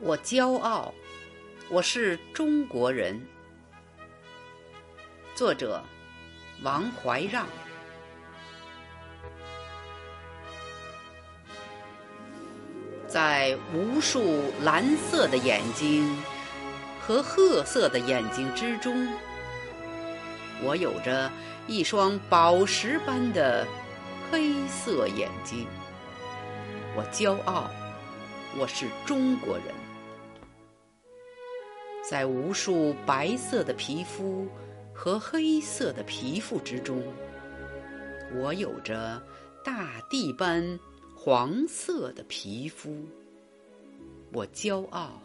我骄傲，我是中国人。作者：王怀让。在无数蓝色的眼睛和褐色的眼睛之中，我有着一双宝石般的黑色眼睛。我骄傲，我是中国人。在无数白色的皮肤和黑色的皮肤之中，我有着大地般黄色的皮肤。我骄傲，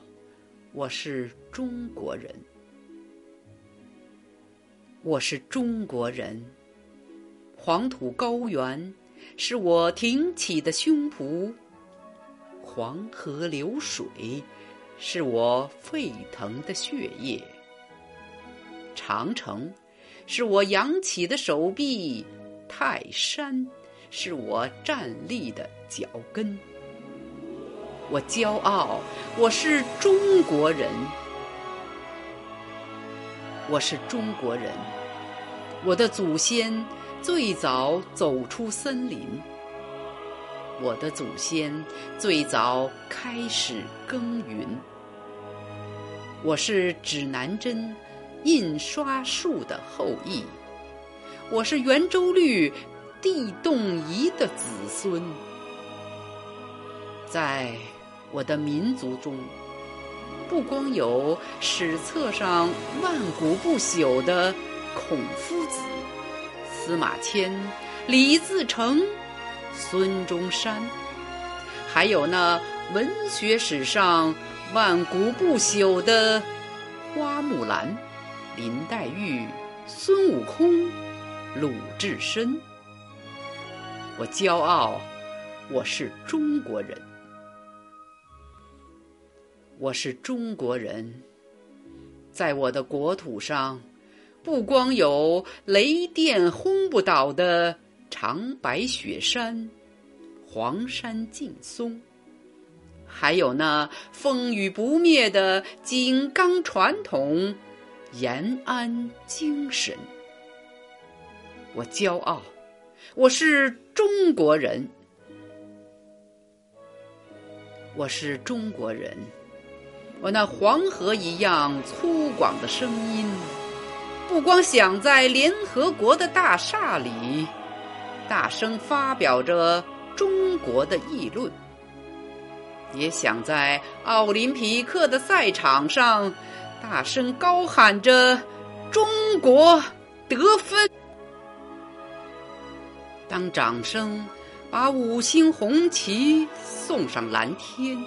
我是中国人。我是中国人。黄土高原是我挺起的胸脯，黄河流水。是我沸腾的血液，长城是我扬起的手臂，泰山是我站立的脚跟。我骄傲，我是中国人，我是中国人。我的祖先最早走出森林，我的祖先最早开始耕耘。我是指南针、印刷术的后裔，我是圆周率、地动仪的子孙。在我的民族中，不光有史册上万古不朽的孔夫子、司马迁、李自成、孙中山，还有那文学史上。万古不朽的花木兰、林黛玉、孙悟空、鲁智深。我骄傲，我是中国人。我是中国人，在我的国土上，不光有雷电轰不倒的长白雪山、黄山劲松。还有那风雨不灭的井冈传统，延安精神。我骄傲，我是中国人，我是中国人。我那黄河一样粗犷的声音，不光响在联合国的大厦里，大声发表着中国的议论。也想在奥林匹克的赛场上大声高喊着“中国得分”。当掌声把五星红旗送上蓝天，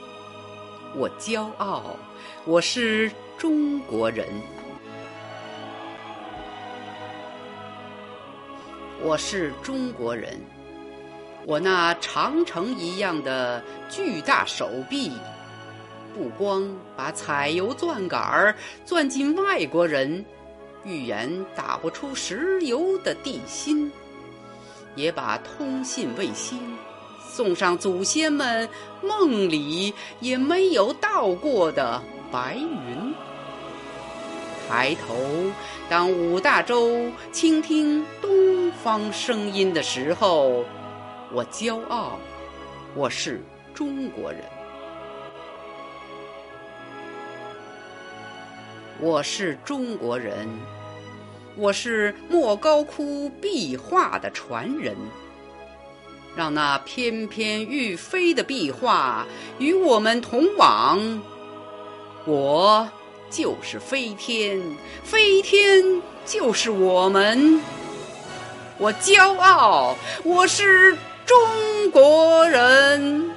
我骄傲，我是中国人，我是中国人。我那长城一样的巨大手臂，不光把采油钻杆儿钻进外国人预言打不出石油的地心，也把通信卫星送上祖先们梦里也没有到过的白云。抬头，当五大洲倾听东方声音的时候。我骄傲，我是中国人。我是中国人，我是莫高窟壁画的传人。让那翩翩欲飞的壁画与我们同往，我就是飞天，飞天就是我们。我骄傲，我是。中国人。